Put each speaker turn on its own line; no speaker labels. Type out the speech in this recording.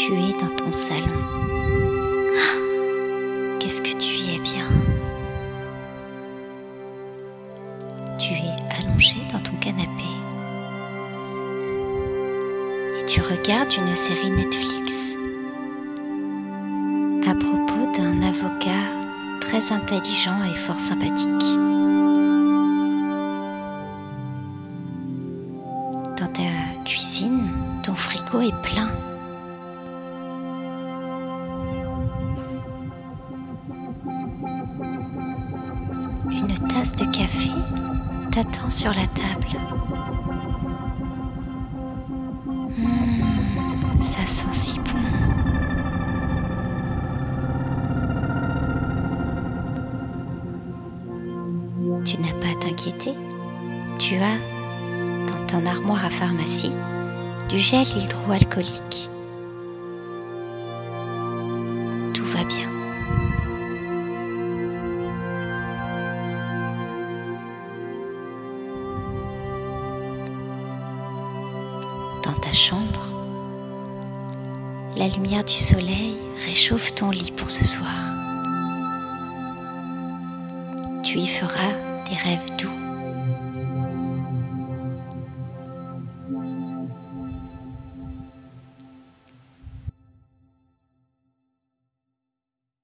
Tu es dans ton salon. Ah, Qu'est-ce que tu y es bien. Tu es allongé dans ton canapé et tu regardes une série Netflix à propos d'un avocat très intelligent et fort sympathique. Dans ta cuisine, ton frigo est plein. Une tasse de café t'attend sur la table. Mmh, ça sent si bon. Tu n'as pas à t'inquiéter. Tu as dans ton armoire à pharmacie du gel hydroalcoolique. Tout va bien. Chambre, la lumière du soleil réchauffe ton lit pour ce soir. Tu y feras des rêves doux